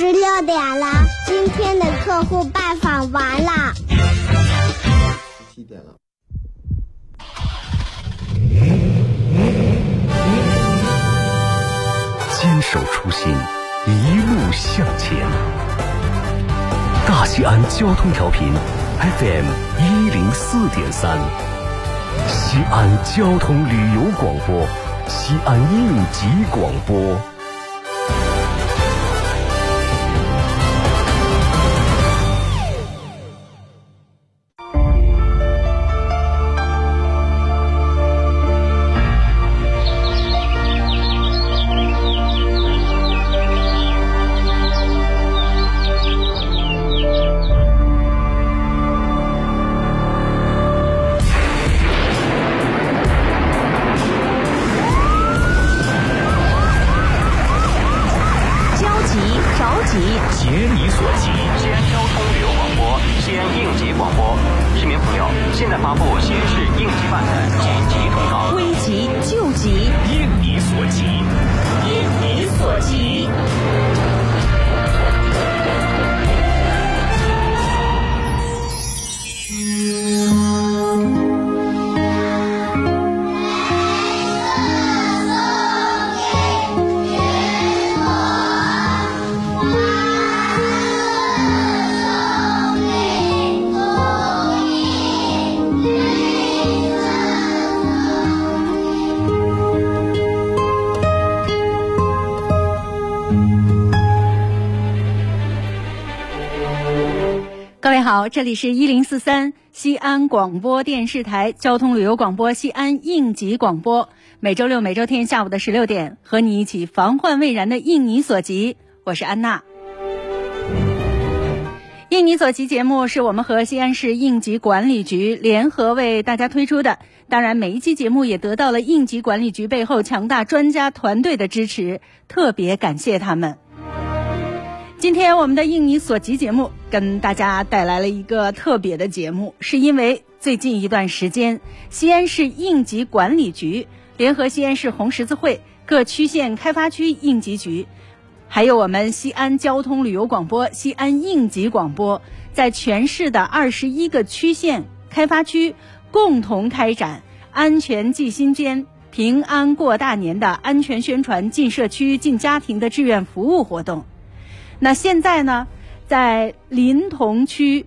十六点了，今天的客户拜访完了。七点了。坚守初心，一路向前。大西安交通调频 FM 一零四点三，西安交通旅游广播，西安应急广播。好，这里是一零四三西安广播电视台交通旅游广播西安应急广播，每周六、每周天下午的十六点，和你一起防患未然的应你所急。我是安娜。应你所急节目是我们和西安市应急管理局联合为大家推出的，当然每一期节目也得到了应急管理局背后强大专家团队的支持，特别感谢他们。今天我们的应你所急节目跟大家带来了一个特别的节目，是因为最近一段时间，西安市应急管理局联合西安市红十字会各区县开发区应急局，还有我们西安交通旅游广播、西安应急广播，在全市的二十一个区县开发区共同开展“安全记心间”。平安过大年的安全宣传进社区、进家庭的志愿服务活动。那现在呢，在临潼区、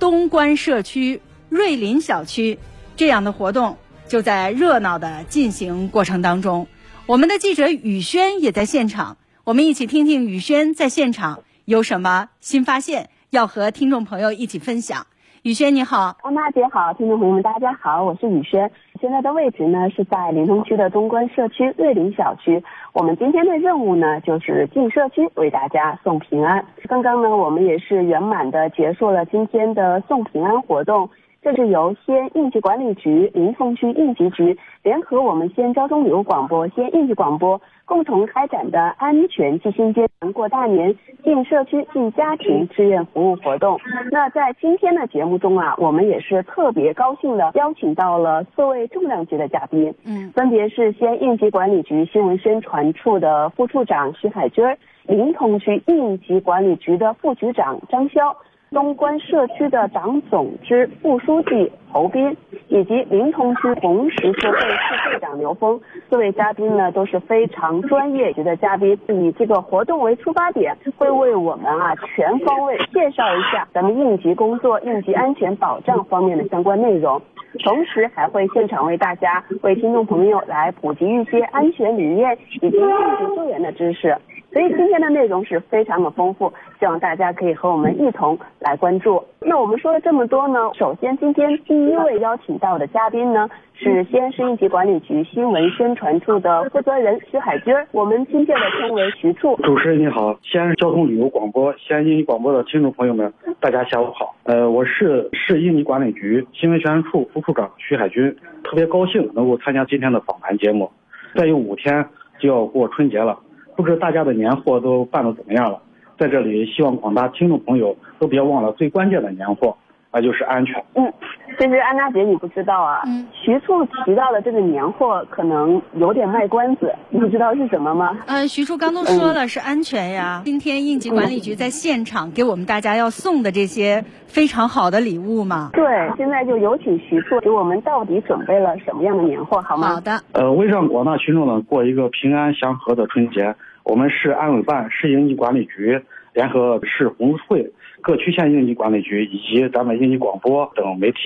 东关社区、瑞林小区这样的活动就在热闹的进行过程当中。我们的记者宇轩也在现场，我们一起听听宇轩在现场有什么新发现，要和听众朋友一起分享。宇轩你好，安娜姐好，听众朋友们大家好，我是宇轩。现在的位置呢是在临潼区的东关社区瑞林小区。我们今天的任务呢就是进社区为大家送平安。刚刚呢我们也是圆满的结束了今天的送平安活动。这是由西安应急管理局、临潼区应急局联合我们西安交通旅游广播、西安应急广播共同开展的安全记心间过大年进社区、进家庭志愿服务活动。那在今天的节目中啊，我们也是特别高兴的邀请到了四位重量级的嘉宾，嗯，分别是西安应急管理局新闻宣传处的副处长徐海军，临潼区应急管理局的副局长张潇。东关社区的党总支副书记侯斌，以及临潼区红十字会副会长刘峰，四位嘉宾呢都是非常专业级的嘉宾，以这个活动为出发点，会为我们啊全方位介绍一下咱们应急工作、应急安全保障方面的相关内容，同时还会现场为大家、为听众朋友来普及一些安全理念以及应急救援的知识。所以今天的内容是非常的丰富，希望大家可以和我们一同来关注。那我们说了这么多呢，首先今天第一位邀请到的嘉宾呢是西安市应急管理局新闻宣传处的负责人徐海军，我们亲切的称为徐处。主持人你好，西安交通旅游广播、西安应急广播的听众朋友们，大家下午好。呃，我是市应急管理局新闻宣传处副处长徐海军，特别高兴能够参加今天的访谈节目。再有五天就要过春节了。不知大家的年货都办得怎么样了？在这里，希望广大听众朋友都别忘了最关键的年货，那就是安全。嗯，其实安娜姐你不知道啊，嗯徐处提到的这个年货可能有点卖关子，你知道是什么吗？呃，徐处刚都说了是安全呀。今天应急管理局在现场给我们大家要送的这些非常好的礼物嘛。对，现在就有请徐处给我们到底准备了什么样的年货，好吗？好的，呃，为让广大群众呢过一个平安祥和的春节，我们市安委办、市应急管理局联合市红会、各区县应急管理局以及咱们应急广播等媒体，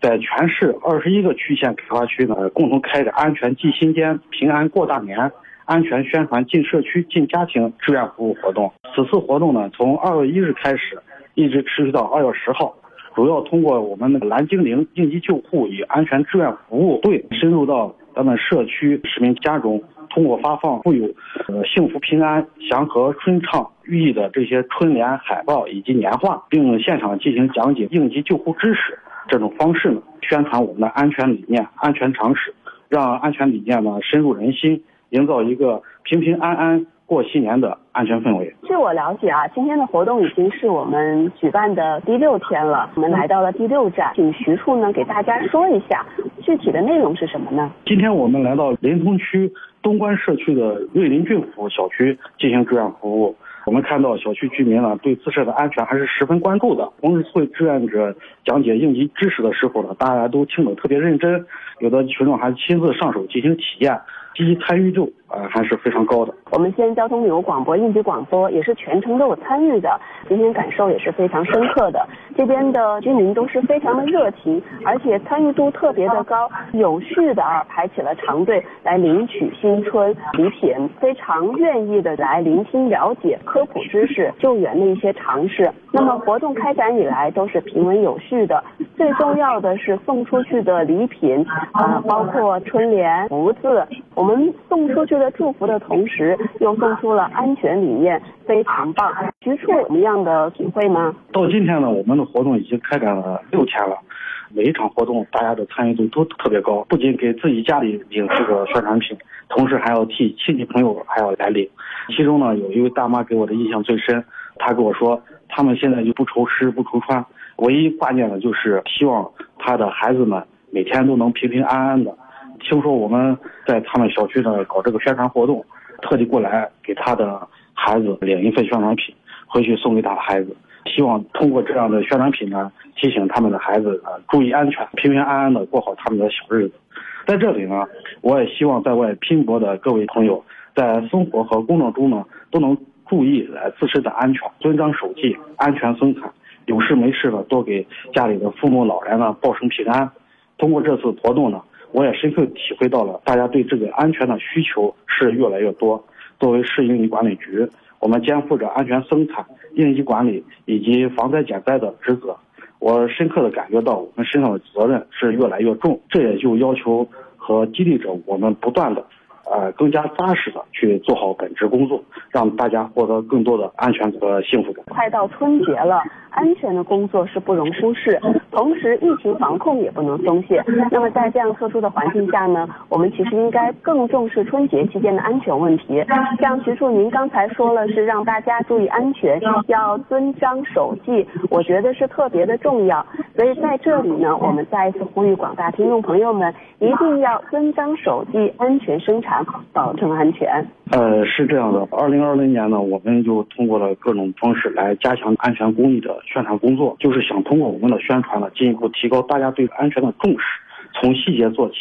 在全市二十一个区县开发区呢，共同开展安全记新间、平安过大年、安全宣传进社区、进家庭志愿服务活动。此次活动呢，从二月一日开始，一直持续到二月十号。主要通过我们那个蓝精灵应急救护与安全志愿服务队，深入到咱们社区市民家中，通过发放富有呃幸福平安、祥和春畅寓意的这些春联、海报以及年画，并现场进行讲解应急救护知识。这种方式呢，宣传我们的安全理念、安全常识，让安全理念呢深入人心，营造一个平平安安过新年的安全氛围。据我了解啊，今天的活动已经是我们举办的第六天了，我们来到了第六站，请徐处呢给大家说一下具体的内容是什么呢？今天我们来到临潼区东关社区的瑞林郡府小区进行志愿服务。我们看到小区居民呢对自身的安全还是十分关注的。红十会志愿者讲解应急知识的时候呢，大家都听得特别认真，有的群众还亲自上手进行体验，积极参与度啊、呃还是非常高的。我们西安交通旅游广播应急广播也是全程都有参与的，今天感受也是非常深刻的。这边的居民都是非常的热情，而且参与度特别的高，有序的啊排起了长队来领取新春礼品，非常愿意的来聆听、了解科普知识、救援的一些常识。那么活动开展以来都是平稳有序的，最重要的是送出去的礼品啊、包括春联、福字，我们送出去这个祝福的同时，又送出了安全理念，非常棒。徐处有什么样的体会吗？到今天呢，我们的活动已经开展了六天了。每一场活动，大家的参与度都特别高，不仅给自己家里领这个宣传品，同时还要替亲戚朋友还要来领。其中呢，有一位大妈给我的印象最深，她跟我说，他们现在就不愁吃不愁穿，唯一挂念的就是希望她的孩子们每天都能平平安安的。听说我们在他们小区呢搞这个宣传活动，特地过来给他的孩子领一份宣传品，回去送给他的孩子。希望通过这样的宣传品呢，提醒他们的孩子呃注意安全，平平安安的过好他们的小日子。在这里呢，我也希望在外拼搏的各位朋友，在生活和工作中呢，都能注意呃自身的安全，遵章守纪，安全生产。有事没事呢，多给家里的父母老人呢报声平安。通过这次活动呢，我也深刻体会到了大家对这个安全的需求是越来越多。作为市应急管理局，我们肩负着安全生产、应急管理以及防灾减灾的职责。我深刻的感觉到我们身上的责任是越来越重，这也就要求和激励着我们不断的，呃，更加扎实的去做好本职工作，让大家获得更多的安全和幸福感。快到春节了，安全的工作是不容忽视，同时疫情防控也不能松懈。那么在这样特殊的环境下呢，我们其实应该更重视春节期间的安全问题。像徐处您刚才说了，是让大家注意安全，要遵章守纪，我觉得是特别的重要。所以在这里呢，我们再一次呼吁广大听众朋友们，一定要遵章守纪，安全生产，保证安全。呃，是这样的，二零二零年呢，我们就通过了各种方式来加强安全公益的宣传工作，就是想通过我们的宣传呢，进一步提高大家对安全的重视，从细节做起，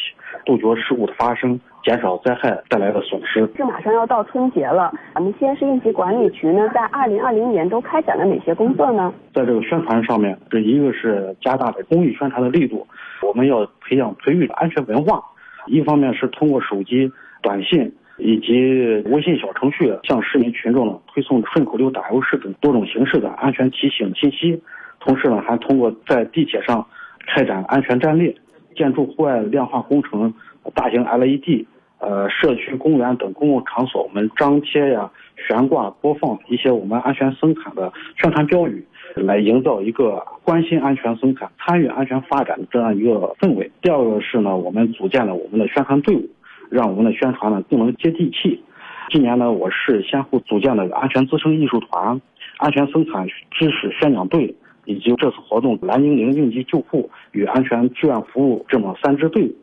杜绝事故的发生，减少灾害带来的损失。这马上要到春节了，我们西安市应急管理局呢，在二零二零年都开展了哪些工作呢？在这个宣传上面，这一个是加大的公益宣传的力度，我们要培养培育安全文化，一方面是通过手机、短信。以及微信小程序向市民群众呢推送顺口溜、打油诗等多种形式的安全提醒信息，同时呢还通过在地铁上开展安全站列、建筑户外亮化工程、大型 LED、呃社区公园等公共场所，我们张贴呀、悬挂、播放一些我们安全生产的宣传标语，来营造一个关心安全生产、参与安全发展的这样一个氛围。第二个是呢，我们组建了我们的宣传队伍。让我们的宣传呢更能接地气。今年呢，我市先后组建了安全滋生艺术团、安全生产知识宣讲队、以及这次活动蓝精灵应急救护与安全志愿服务这么三支队伍，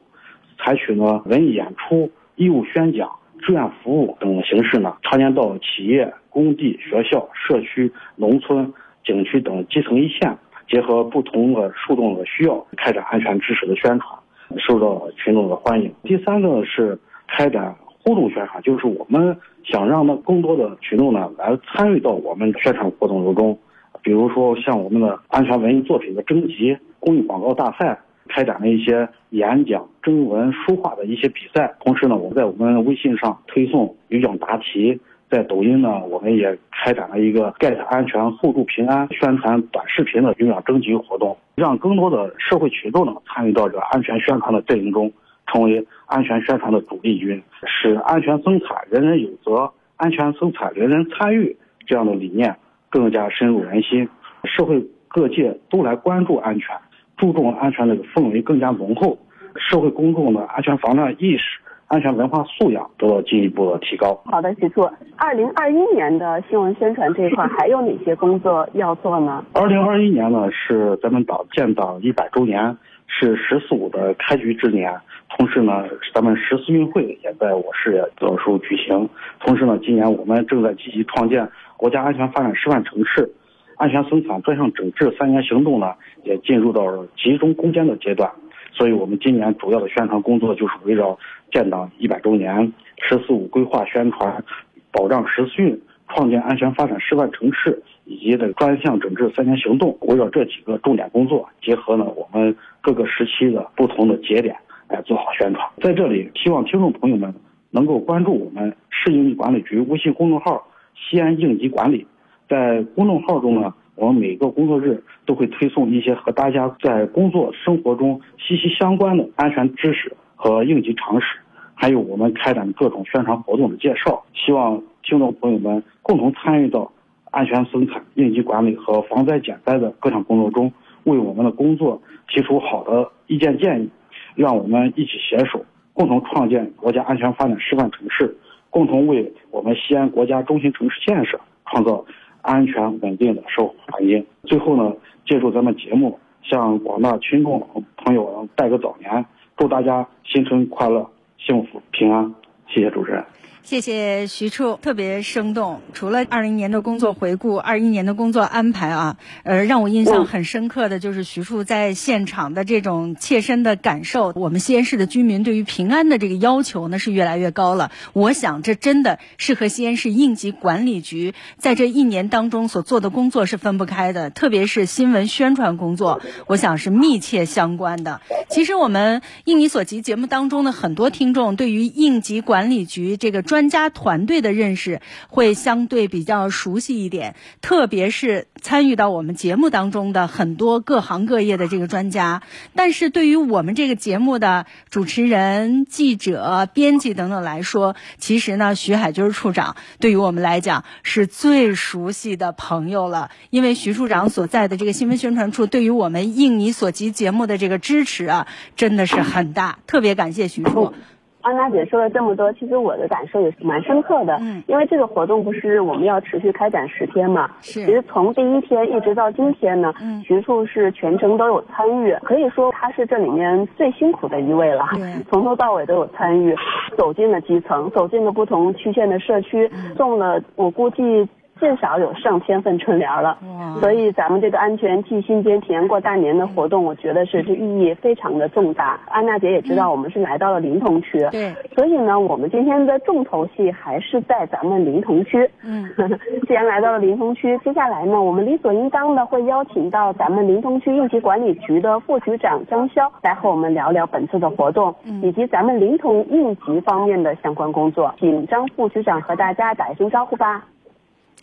采取呢文艺演出、义务宣讲、志愿服务等形式呢，常年到企业、工地、学校、社区、农村、景区等基层一线，结合不同的受众的需要，开展安全知识的宣传，受到群众的欢迎。第三个是开展互动宣传，就是我们想让更多的群众呢来参与到我们宣传活动中，比如说像我们的安全文艺作品的征集、公益广告大赛。开展了一些演讲、征文、书画的一些比赛，同时呢，我们在我们微信上推送有奖答题，在抖音呢，我们也开展了一个 “get 安全互助平安”宣传短视频的有奖征集活动，让更多的社会群众呢参与到这个安全宣传的阵营中，成为安全宣传的主力军，使安全生产人人有责、安全生产人人参与这样的理念更加深入人心，社会各界都来关注安全。注重安全的氛围更加浓厚，社会公众的安全防范意识、安全文化素养得到进一步的提高。好的，徐处，二零二一年的新闻宣传这一块还有哪些工作要做呢？二零二一年呢是咱们党建党一百周年，是“十四五”的开局之年，同时呢，咱们十四运会也在我市到时候举行。同时呢，今年我们正在积极创建国家安全发展示范城市。安全生产专项整治三年行动呢，也进入到了集中攻坚的阶段，所以我们今年主要的宣传工作就是围绕建党一百周年、十四五规划宣传、保障十四运、创建安全发展示范城市以及的专项整治三年行动，围绕这几个重点工作，结合呢我们各个时期的不同的节点来做好宣传。在这里，希望听众朋友们能够关注我们市应急管理局微信公众号“西安应急管理”。在公众号中呢，我们每个工作日都会推送一些和大家在工作生活中息息相关的安全知识和应急常识，还有我们开展各种宣传活动的介绍。希望听众朋友们共同参与到安全生产、应急管理和防灾减灾的各项工作中，为我们的工作提出好的意见建议，让我们一起携手，共同创建国家安全发展示范城市，共同为我们西安国家中心城市建设创造。安全稳定的收欢迎。最后呢，借助咱们节目，向广大群众朋友拜个早年，祝大家新春快乐、幸福平安。谢谢主持人。谢谢徐处，特别生动。除了二零年的工作回顾，二一年的工作安排啊，呃，让我印象很深刻的就是徐处在现场的这种切身的感受。我们西安市的居民对于平安的这个要求呢是越来越高了。我想这真的是和西安市应急管理局在这一年当中所做的工作是分不开的，特别是新闻宣传工作，我想是密切相关的。其实我们应你所及节目当中的很多听众对于应急管理局这个。专家团队的认识会相对比较熟悉一点，特别是参与到我们节目当中的很多各行各业的这个专家。但是对于我们这个节目的主持人、记者、编辑等等来说，其实呢，徐海军处长对于我们来讲是最熟悉的朋友了。因为徐处长所在的这个新闻宣传处，对于我们应你所及节目的这个支持啊，真的是很大。特别感谢徐处。安娜姐说了这么多，其实我的感受也是蛮深刻的。嗯，因为这个活动不是我们要持续开展十天嘛？是。其实从第一天一直到今天呢，嗯，徐处是全程都有参与，可以说他是这里面最辛苦的一位了。对。从头到尾都有参与，走进了基层，走进了不同区县的社区，送了我估计。至少有上千份春联了，所以咱们这个安全记心间、体验过大年的活动，我觉得是这意义非常的重大。安娜姐也知道，我们是来到了临潼区，对，所以呢，我们今天的重头戏还是在咱们临潼区。嗯，既然来到了临潼区，接下来呢，我们理所应当的会邀请到咱们临潼区应急管理局的副局长张潇来和我们聊聊本次的活动，以及咱们临潼应急方面的相关工作。请张副局长和大家打一声招呼吧。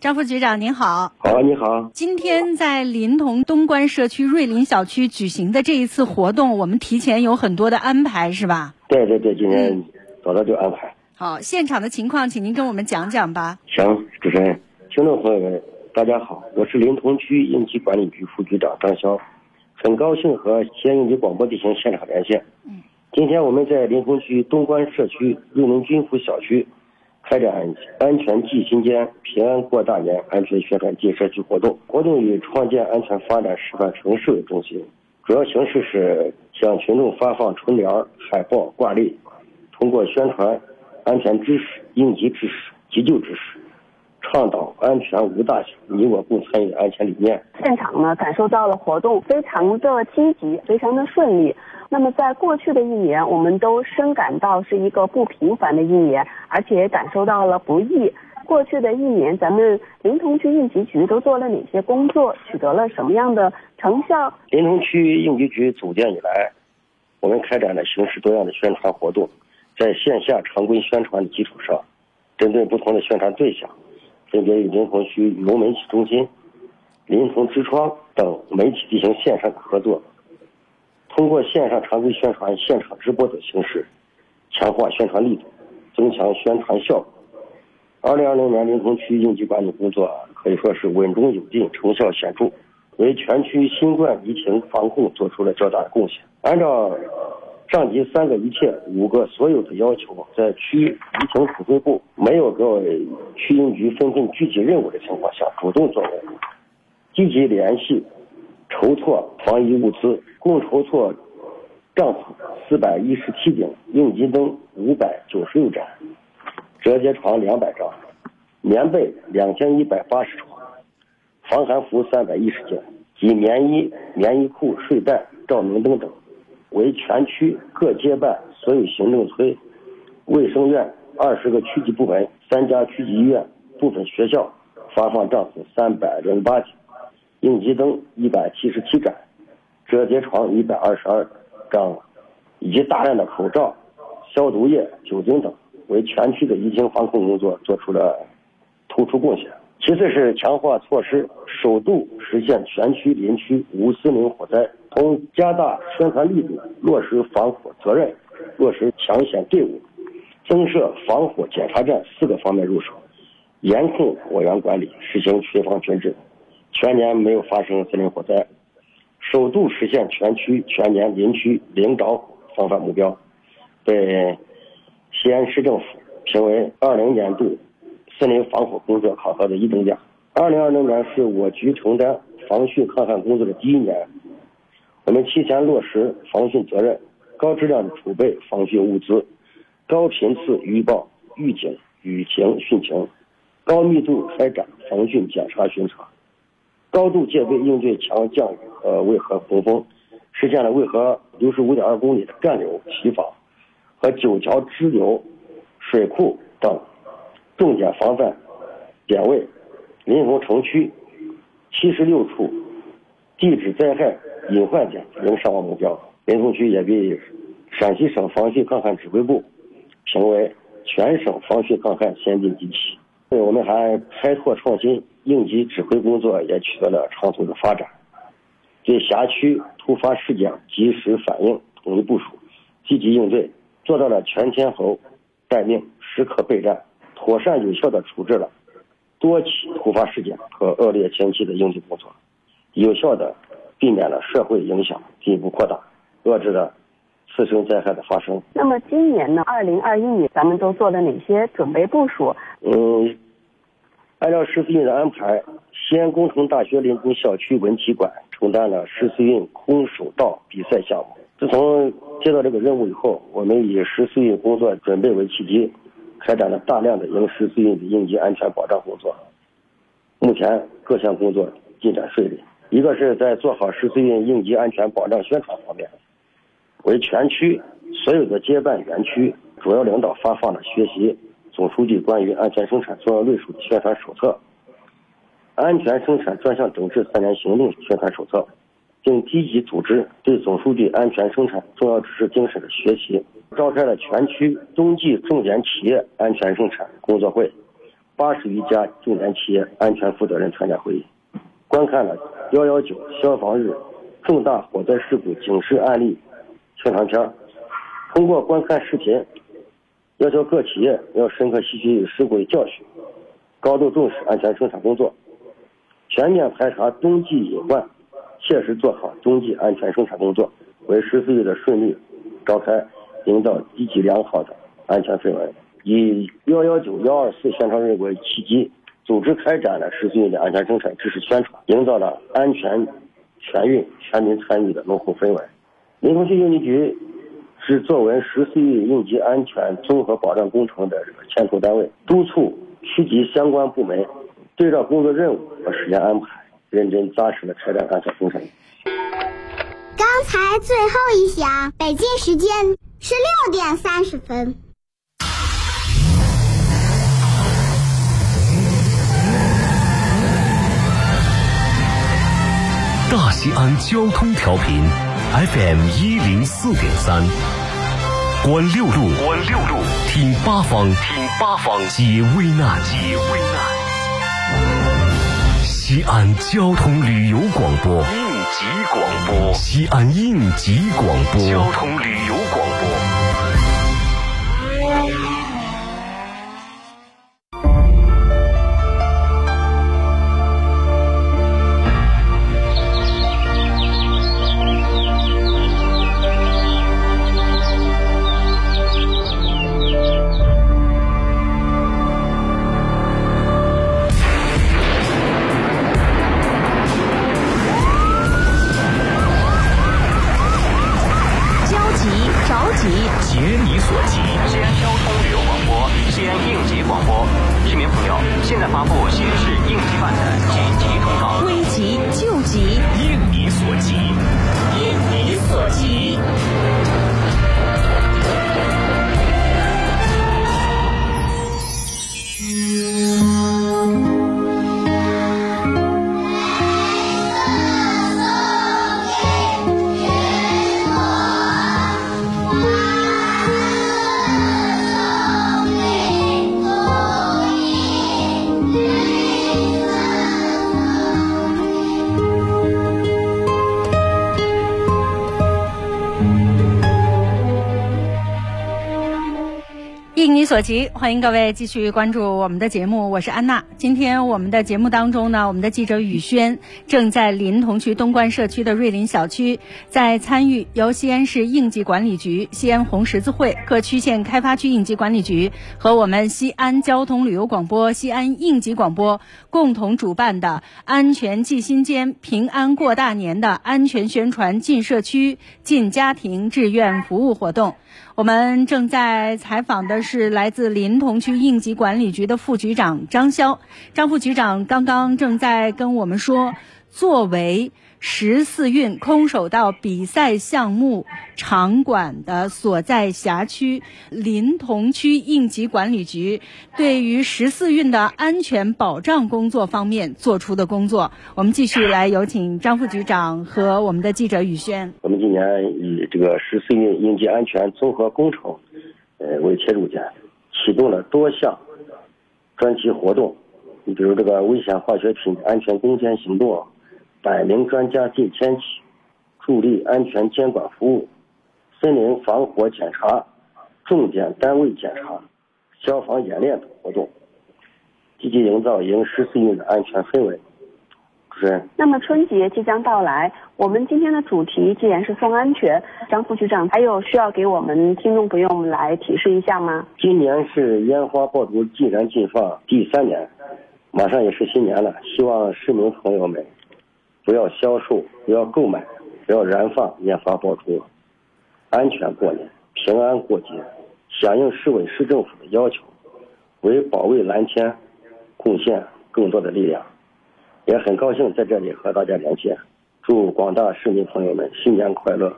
张副局长您好，好，你好。今天在临潼东关社区瑞林小区举行的这一次活动，我们提前有很多的安排，是吧？对对对，今天早早就安排。好，现场的情况，请您跟我们讲讲吧。行，主持人，听众朋友们，大家好，我是临潼区应急管理局副局长张潇，很高兴和西安应急广播进行现场连线。嗯。今天我们在临潼区东关社区瑞林军府小区。开展安全记心间、平安过大年安全宣传进社区活动。活动以创建安全发展示范城市为中心，主要形式是向群众发放春联、海报、挂历，通过宣传安全知识、应急知识、急救知识。倡导安全无大小，你我共参与安全理念。现场呢，感受到了活动非常的积极，非常的顺利。那么在过去的一年，我们都深感到是一个不平凡的一年，而且感受到了不易。过去的一年，咱们临潼区应急局都做了哪些工作，取得了什么样的成效？临潼区应急局组建以来，我们开展了形式多样的宣传活动，在线下常规宣传的基础上，针对不同的宣传对象。分别与临潼区旅游媒体中心、临潼之窗等媒体进行线上的合作，通过线上常规宣传、现场直播等形式，强化宣传力度，增强宣传效果。二零二零年临潼区应急管理工作可以说是稳中有进，成效显著，为全区新冠疫情防控做出了较大的贡献。按照上级三个一切五个所有的要求，在区疫情指挥部没有给区应局分配具体任务的情况下，主动作为，积极联系，筹措防疫物资，共筹措帐篷四百一十七顶，应急灯五百九十六盏，折叠床两百张，棉被两千一百八十床，防寒服三百一十件及棉衣、棉衣裤、睡袋、照明灯等。为全区各街办、所有行政村、卫生院二十个区级部门、三家区级医院、部分学校发放帐篷三百零八顶，应急灯一百七十七盏，折叠床一百二十二张，以及大量的口罩、消毒液、酒精等，为全区的疫情防控工作做出了突出贡献。其次是强化措施，首度实现全区林区无森林火灾。从加大宣传力度，落实防火责任，落实抢险队伍，增设防火检查站四个方面入手，严控火源管理，实行群防群治，全年没有发生森林火灾，首度实现全区全年林区零着火防范目标，被西安市政府评为二零年度。森林防火工作考核的一等奖。二零二零年是我局承担防汛抗旱工作的第一年，我们提前落实防汛责任，高质量储备防汛物资，高频次预报预警雨情汛情，高密度开展防汛检查巡查，高度戒备应对强降雨呃渭河洪峰，实现了渭河六十五点二公里的干流堤防和九桥支流水库等。重点防范点位，临潼城区七十六处地质灾害隐患点零伤亡目标。临潼区也被陕西省防汛抗旱指挥部评为全省防汛抗旱先进地区。我们还开拓创新，应急指挥工作也取得了长足的发展，对辖区突发事件及时反应、统一部署、积极应对，做到了全天候待命、时刻备战。妥善有效地处置了多起突发事件和恶劣天气的应急工作，有效地避免了社会影响进一步扩大，遏制了次生灾害的发生。那么今年呢？二零二一年咱们都做了哪些准备部署？嗯，按照十四运的安排，西安工程大学临潼校区文体馆承担了十四运空手道比赛项目。自从接到这个任务以后，我们以十四运工作准备为契机。开展了大量的迎十四运的应急安全保障工作，目前各项工作进展顺利。一个是在做好十四运应急安全保障宣传方面，为全区所有的街办园区主要领导发放了学习总书记关于安全生产重要论述的宣传手册、安全生产专项整治三年行动宣传手册。并积极组织对总书记安全生产重要指示精神的学习，召开了全区冬季重点企业安全生产工作会，八十余家重点企业安全负责人参加会议，观看了幺幺九消防日重大火灾事故警示案例宣传片，通过观看视频，要求各企业要深刻吸取事故的教训，高度重视安全生产工作，全面排查冬季隐患。切实做好冬季安全生产工作，为十四运的顺利召开营造积极良好的安全氛围。以幺幺九幺二四宣传日为契机，组织开展了十四运的安全生产知识宣传，营造了安全全运全民参与的浓厚氛围。临潼区应急局是作为十四运应急安全综合保障工程的这个牵头单位，督促区级相关部门对照工作任务和时间安排，认真扎实的开展安全工程。刚才最后一响，北京时间十六点三十分。大西安交通调频 FM 一零四点三，观六路，观六路，听八方，听八方，解危难，解危难。西安交通旅游广播，应急广播，西安应急广播，交通旅游广所急，欢迎各位继续关注我们的节目，我是安娜。今天我们的节目当中呢，我们的记者宇轩正在临潼区东关社区的瑞林小区，在参与由西安市应急管理局、西安红十字会各区县开发区应急管理局和我们西安交通旅游广播、西安应急广播共同主办的“安全记心间，平安过大年”的安全宣传进社区、进家庭志愿服务活动。我们正在采访的是来自临潼区应急管理局的副局长张潇。张副局长刚刚正在跟我们说，作为十四运空手道比赛项目场馆的所在辖区，临潼区应急管理局对于十四运的安全保障工作方面做出的工作。我们继续来有请张副局长和我们的记者宇轩。我们今年以这个十四运应急安全综合工程，呃为切入点，启动了多项专题活动。你比如这个危险化学品安全攻坚行动，百名专家进天启，助力安全监管服务，森林防火检查，重点单位检查，消防演练等活动，积极营造迎十四运的安全氛围。主持人。那么春节即将到来，我们今天的主题既然是送安全，张副局长还有需要给我们听众朋友们来提示一下吗？今年是烟花爆竹禁燃禁放第三年，马上也是新年了，希望市民朋友们不要销售、不要购买、不要燃放烟花爆竹，安全过年，平安过节，响应市委市政府的要求，为保卫蓝天贡献更多的力量。也很高兴在这里和大家连线，祝广大市民朋友们新年快乐，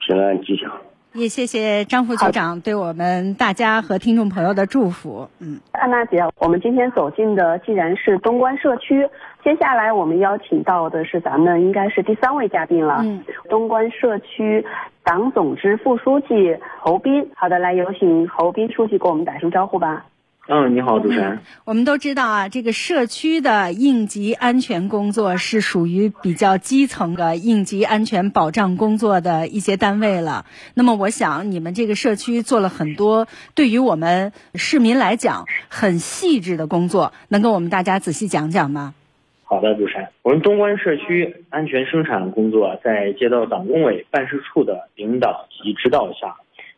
平安吉祥。也谢谢张副局长对我们大家和听众朋友的祝福。嗯，安娜姐，我们今天走进的既然是东关社区，接下来我们邀请到的是咱们应该是第三位嘉宾了。嗯，东关社区党总支副书记侯斌。好的，来有请侯斌书记给我们打声招呼吧。嗯，你好，主持人。我们都知道啊，这个社区的应急安全工作是属于比较基层的应急安全保障工作的一些单位了。那么，我想你们这个社区做了很多对于我们市民来讲很细致的工作，能跟我们大家仔细讲讲吗？好的，主持人。我们东关社区安全生产工作在街道党工委办事处的领导及指导下，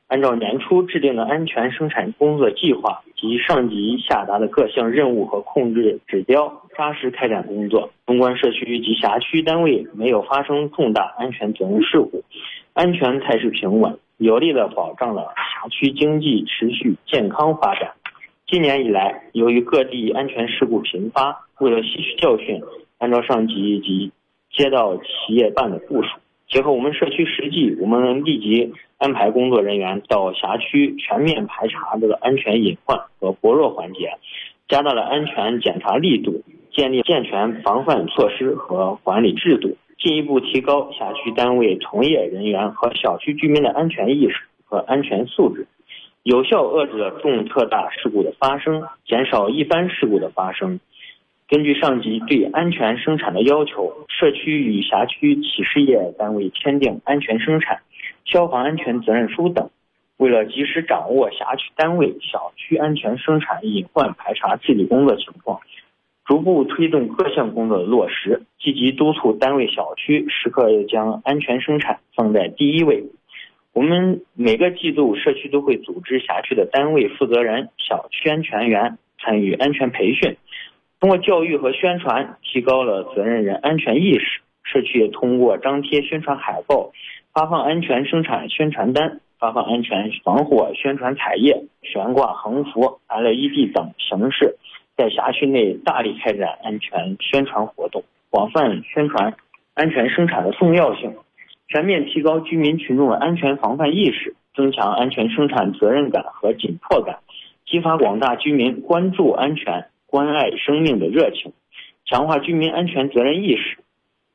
按照年初制定的安全生产工作计划及上级下达的各项任务和控制指标，扎实开展工作。东关社区及辖区单位没有发生重大安全责任事故，安全态势平稳，有力的保障了辖区经济持续健康发展。今年以来，由于各地安全事故频发，为了吸取教训，按照上级及街道企业办的部署。结合我们社区实际，我们立即安排工作人员到辖区全面排查这个安全隐患和薄弱环节，加大了安全检查力度，建立健全防范措施和管理制度，进一步提高辖区单位从业人员和小区居民的安全意识和安全素质，有效遏制了重特大事故的发生，减少一般事故的发生。根据上级对安全生产的要求，社区与辖区企事业单位签订安全生产、消防安全责任书等。为了及时掌握辖区单位、小区安全生产隐患排查治理工作情况，逐步推动各项工作的落实，积极督促单位、小区时刻将安全生产放在第一位。我们每个季度社区都会组织辖区的单位负责人、小区安全员参与安全培训。通过教育和宣传，提高了责任人安全意识。社区也通过张贴宣传海报、发放安全生产宣传单、发放安全防火宣传彩页、悬挂横幅、LED 等形式，在辖区内大力开展安全宣传活动，广泛宣传安全生产的重要性，全面提高居民群众的安全防范意识，增强安全生产责任感和紧迫感，激发广大居民关注安全。关爱生命的热情，强化居民安全责任意识，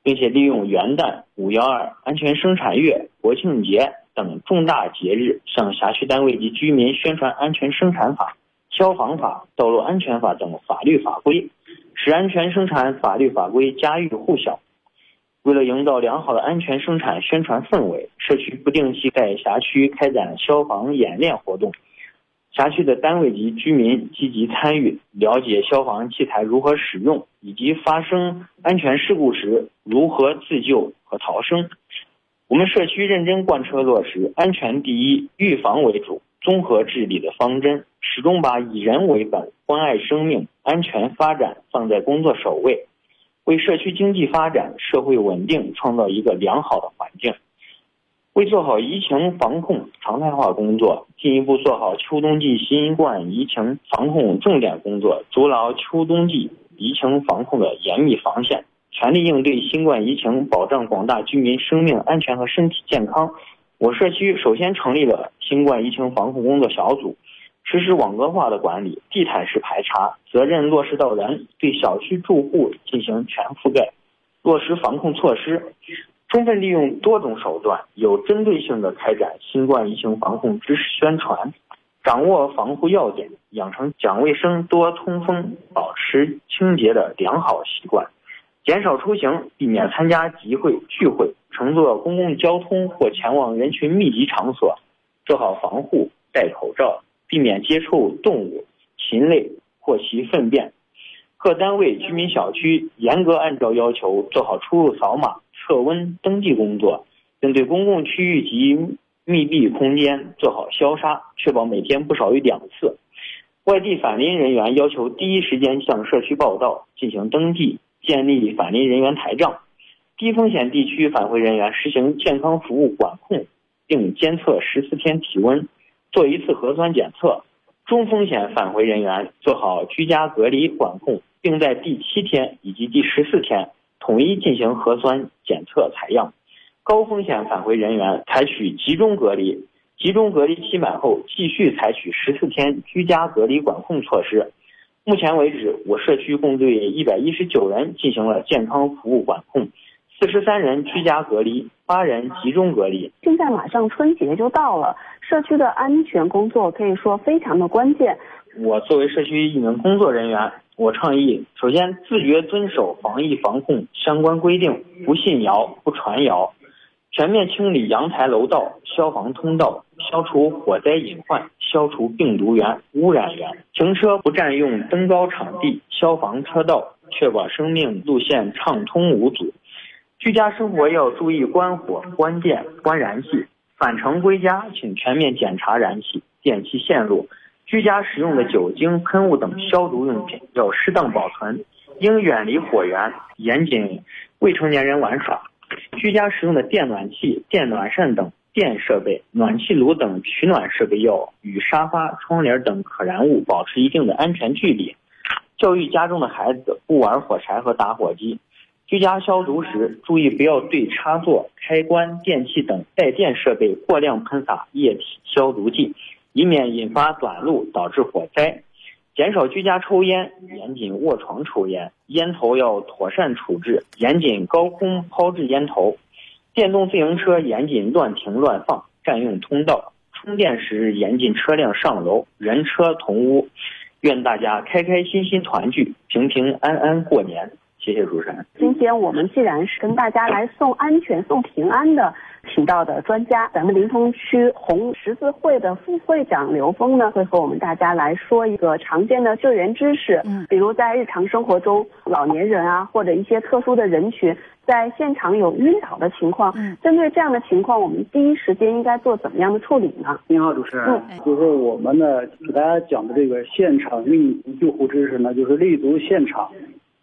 并且利用元旦、五幺二、安全生产月、国庆节等重大节日，向辖区单位及居民宣传安全生产法、消防法、道路安全法等法律法规，使安全生产法律法规家喻户晓。为了营造良好的安全生产宣传氛围，社区不定期在辖区开展消防演练活动。辖区的单位及居民积极参与，了解消防器材如何使用，以及发生安全事故时如何自救和逃生。我们社区认真贯彻落实“安全第一、预防为主、综合治理”的方针，始终把以人为本、关爱生命、安全发展放在工作首位，为社区经济发展、社会稳定创造一个良好的环境。为做好疫情防控常态化工作，进一步做好秋冬季新冠疫情防控重点工作，筑牢秋冬季疫情防控的严密防线，全力应对新冠疫情，保障广大居民生命安全和身体健康。我社区首先成立了新冠疫情防控工作小组，实施网格化的管理、地毯式排查，责任落实到人，对小区住户进行全覆盖，落实防控措施。充分利用多种手段，有针对性的开展新冠疫情防控知识宣传，掌握防护要点，养成讲卫生、多通风、保持清洁的良好习惯，减少出行，避免参加集会聚会，乘坐公共交通或前往人群密集场所，做好防护，戴口罩，避免接触动物、禽类或其粪便。各单位、居民小区严格按照要求做好出入扫码。测温登记工作，并对公共区域及密闭空间做好消杀，确保每天不少于两次。外地返林人员要求第一时间向社区报到，进行登记，建立返林人员台账。低风险地区返回人员实行健康服务管控，并监测十四天体温，做一次核酸检测。中风险返回人员做好居家隔离管控，并在第七天以及第十四天。统一进行核酸检测采样，高风险返回人员采取集中隔离，集中隔离期满后继续采取十四天居家隔离管控措施。目前为止，我社区共对一百一十九人进行了健康服务管控，四十三人居家隔离，八人集中隔离。现在马上春节就到了，社区的安全工作可以说非常的关键。我作为社区一名工作人员。我倡议，首先自觉遵守防疫防控相关规定，不信谣不传谣，全面清理阳台楼道、消防通道，消除火灾隐患，消除病毒源、污染源。停车不占用登高场地、消防车道，确保生命路线畅通无阻。居家生活要注意关火、关电、关燃气。返程归家，请全面检查燃气、电气线路。居家使用的酒精喷雾等消毒用品要适当保存，应远离火源，严禁未成年人玩耍。居家使用的电暖气、电暖扇等电设备、暖气炉等取暖设备要与沙发、窗帘等可燃物保持一定的安全距离。教育家中的孩子不玩火柴和打火机。居家消毒时，注意不要对插座、开关、电器等带电设备过量喷洒液体消毒剂，以免引发短路导致火灾。减少居家抽烟，严禁卧床抽烟，烟头要妥善处置，严禁高空抛掷烟头。电动自行车严禁乱停乱放，占用通道。充电时严禁车辆上楼，人车同屋。愿大家开开心心团聚，平平安安过年。谢谢主持人。今天我们既然是跟大家来送安全、送平安的，请到的专家，咱们临潼区红十字会的副会长刘峰呢，会和我们大家来说一个常见的救援知识。嗯，比如在日常生活中，老年人啊，或者一些特殊的人群，在现场有晕倒的情况，嗯，针对这样的情况，我们第一时间应该做怎么样的处理呢？您好，主持人。嗯，就是我们呢给大家讲的这个现场应急救护知识呢，就是立足现场。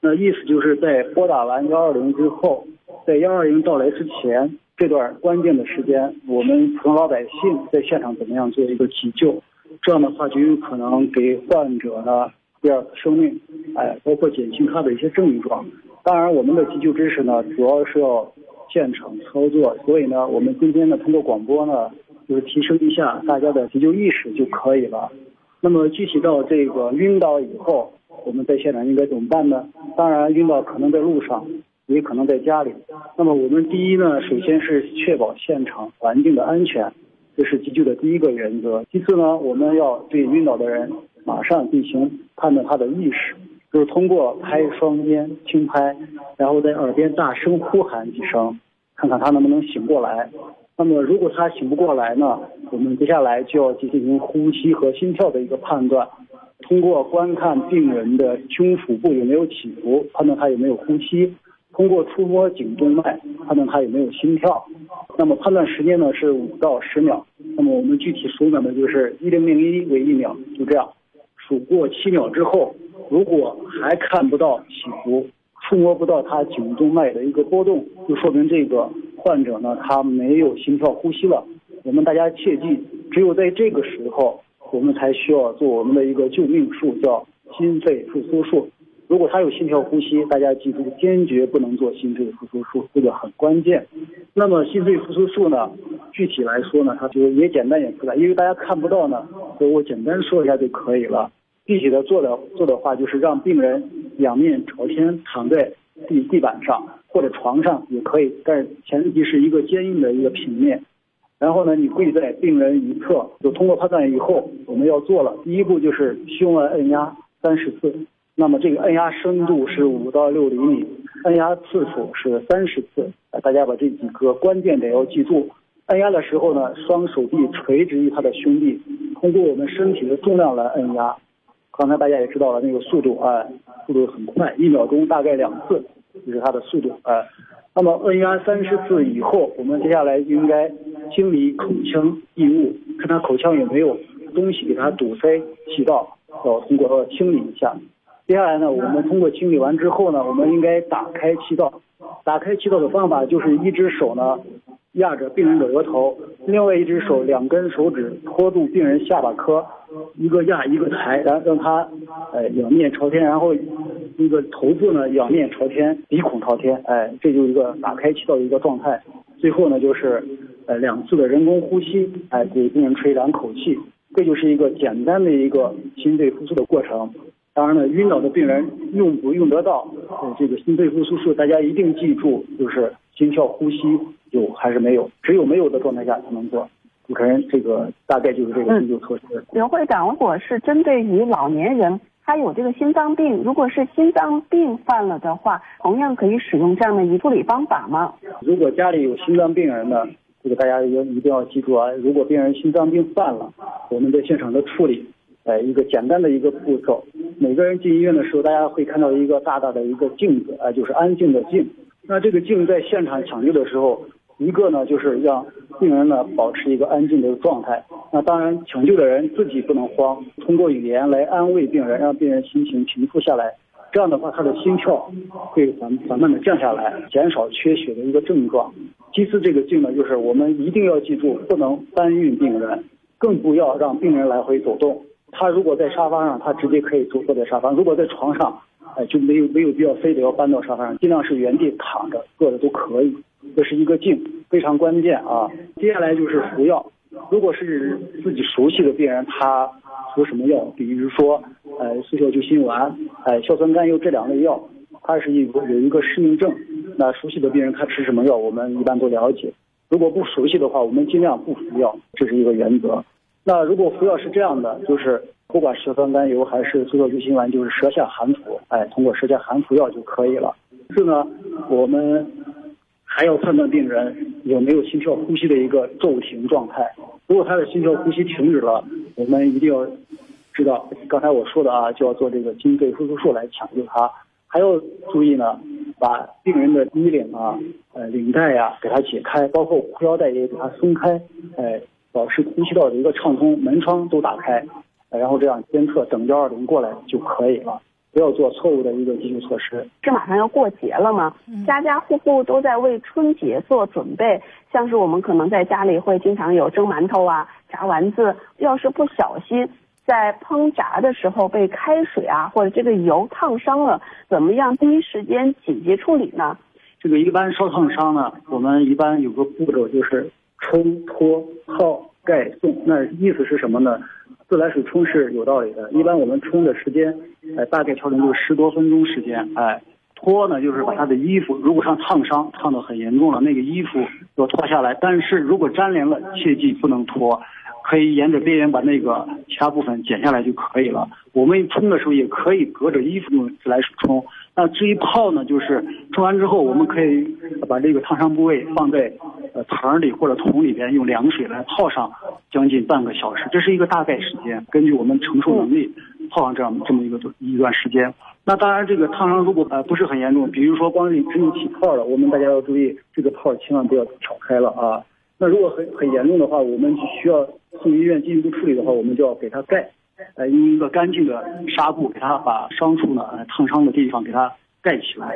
那意思就是在拨打完幺二零之后，在幺二零到来之前这段关键的时间，我们普通老百姓在现场怎么样做一个急救？这样的话就有可能给患者呢第二次生命，哎，包括减轻他的一些症状。当然，我们的急救知识呢，主要是要现场操作，所以呢，我们今天呢通过广播呢，就是提升一下大家的急救意识就可以了。那么具体到这个晕倒以后。我们在现场应该怎么办呢？当然，晕倒可能在路上，也可能在家里。那么我们第一呢，首先是确保现场环境的安全，这是急救的第一个原则。其次呢，我们要对晕倒的人马上进行判断他的意识，就是通过拍双肩轻拍，然后在耳边大声呼喊几声，看看他能不能醒过来。那么如果他醒不过来呢，我们接下来就要进行呼吸和心跳的一个判断。通过观看病人的胸腹部有没有起伏，判断他有没有呼吸；通过触摸颈动脉，判断他有没有心跳。那么判断时间呢是五到十秒。那么我们具体数秒呢就是一零零一为一秒，就这样数过七秒之后，如果还看不到起伏，触摸不到他颈动脉的一个波动，就说明这个患者呢他没有心跳呼吸了。我们大家切记，只有在这个时候。我们才需要做我们的一个救命术，叫心肺复苏术。如果他有心跳呼吸，大家记住，坚决不能做心肺复苏术，这个很关键。那么心肺复苏术呢，具体来说呢，它就也简单也复杂，因为大家看不到呢，所以我简单说一下就可以了。具体的做的做的话，就是让病人两面朝天躺在地地板上或者床上也可以，但是前提是一个坚硬的一个平面。然后呢，你跪在病人一侧，就通过判断以后，我们要做了第一步就是胸外按压三十次，那么这个按压深度是五到六厘米，按压次数是三十次。大家把这几个关键点要记住。按压的时候呢，双手臂垂直于他的胸壁，通过我们身体的重量来按压。刚才大家也知道了，那个速度啊，速度很快，一秒钟大概两次，就是它的速度啊。那么按压三十次以后，我们接下来应该清理口腔异物，看他口腔有没有东西给他堵塞气道，要通过清理一下。接下来呢，我们通过清理完之后呢，我们应该打开气道。打开气道的方法就是一只手呢压着病人的额头，另外一只手两根手指托住病人下巴颏，一个压一个抬，然后让他呃仰面朝天，然后。一个头部呢仰面朝天，鼻孔朝天，哎，这就是一个打开气道的一个状态。最后呢就是，呃，两次的人工呼吸，哎，给病人吹两口气，这就是一个简单的一个心肺复苏的过程。当然了，晕倒的病人用不用得到这个心肺复苏术，大家一定记住，就是心跳呼吸有还是没有，只有没有的状态下才能做。主持人，这个大概就是这个急救措施。刘会长，如果是针对于老年人。他有这个心脏病，如果是心脏病犯了的话，同样可以使用这样的一处理方法吗？如果家里有心脏病人呢，这个大家要一定要记住啊。如果病人心脏病犯了，我们在现场的处理，呃，一个简单的一个步骤。每个人进医院的时候，大家会看到一个大大的一个镜子，啊，就是安静的静。那这个静在现场抢救的时候，一个呢就是让病人呢保持一个安静的状态。那当然，抢救的人自己不能慌，通过语言来安慰病人，让病人心情平复下来。这样的话，他的心跳会缓缓慢的降下来，减少缺血的一个症状。其次，这个镜呢，就是我们一定要记住，不能搬运病人，更不要让病人来回走动。他如果在沙发上，他直接可以坐坐在沙发；如果在床上，哎，就没有没有必要非得要搬到沙发上，尽量是原地躺着坐着都可以。这是一个镜，非常关键啊。接下来就是服药，如果是自己熟悉的病人，他服什么药？比如说，呃，速效救心丸，哎，硝酸甘油这两类药，它是一个有一个适应症。那熟悉的病人他吃什么药，我们一般都了解。如果不熟悉的话，我们尽量不服药，这是一个原则。那如果服药是这样的，就是不管是硝酸甘油还是速效救心丸，就是舌下含服，哎，通过舌下含服药就可以了。是呢，我们还要判断病人有没有心跳呼吸的一个骤停状态。如果他的心跳呼吸停止了，我们一定要知道刚才我说的啊，就要做这个心肺复苏术来抢救他。还要注意呢，把病人的衣领啊、呃领带呀给他解开，包括裤腰带也给他松开，哎，保持呼吸道的一个畅通，门窗都打开，然后这样监测等幺二零过来就可以了，不要做错误的一个急救措施。这马上要过节了嘛，家家户户都在为春节做准备，像是我们可能在家里会经常有蒸馒头啊、炸丸子，要是不小心。在烹炸的时候被开水啊或者这个油烫伤了，怎么样第一时间紧急处理呢？这个一般烧烫伤呢，我们一般有个步骤就是冲、脱、泡、盖、送。那意思是什么呢？自来水冲是有道理的，一般我们冲的时间，哎，大概调整就是十多分钟时间。哎，脱呢就是把他的衣服，如果上烫伤烫的很严重了，那个衣服要脱下来，但是如果粘连了，切记不能脱。可以沿着边缘把那个其他部分剪下来就可以了。我们冲的时候也可以隔着衣服用自来水冲。那至于泡呢，就是冲完之后，我们可以把这个烫伤部位放在呃盆里或者桶里边，用凉水来泡上将近半个小时。这是一个大概时间，根据我们承受能力泡上这样这么一个一段时间。那当然，这个烫伤如果呃不是很严重，比如说光是只有起泡了，我们大家要注意，这个泡千万不要挑开了啊。那如果很很严重的话，我们需要送医院进一步处理的话，我们就要给他盖，呃，用一个干净的纱布给他把伤处呢，烫伤的地方给他盖起来。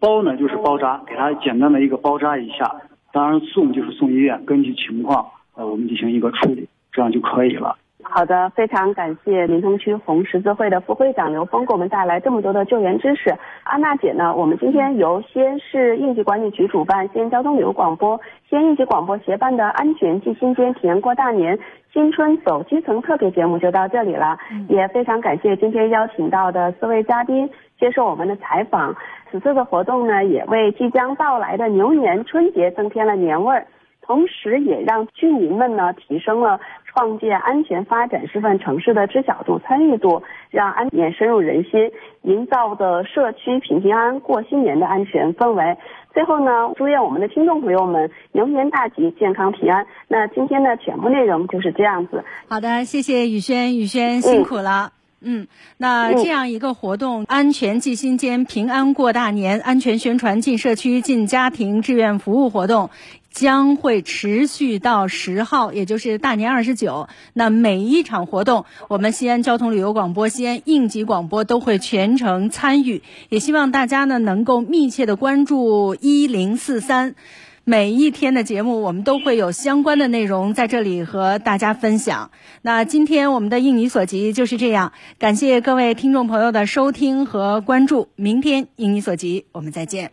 包呢就是包扎，给他简单的一个包扎一下。当然送就是送医院，根据情况，呃，我们进行一个处理，这样就可以了。好的，非常感谢临潼区红十字会的副会长刘峰给我们带来这么多的救援知识。安娜姐呢，我们今天由西安市应急管理局主办、西安交通旅游广播、西安应急广播协办的“安全记心间，体验过大年，新春走基层”特别节目就到这里了。也非常感谢今天邀请到的四位嘉宾接受我们的采访。此次的活动呢，也为即将到来的牛年春节增添了年味儿。同时，也让居民们呢提升了创建安全发展示范城市的知晓度、参与度，让安全深入人心，营造的社区平平安安过新年的安全氛围。最后呢，祝愿我们的听众朋友们牛年大吉、健康平安。那今天的全部内容就是这样子。好的，谢谢宇轩，宇轩辛苦了。嗯，那这样一个活动，安全记心间，平安过大年，安全宣传进社区、进家庭，志愿服务活动。将会持续到十号，也就是大年二十九。那每一场活动，我们西安交通旅游广播、西安应急广播都会全程参与。也希望大家呢能够密切的关注一零四三，每一天的节目我们都会有相关的内容在这里和大家分享。那今天我们的应你所及就是这样，感谢各位听众朋友的收听和关注。明天应你所及，我们再见。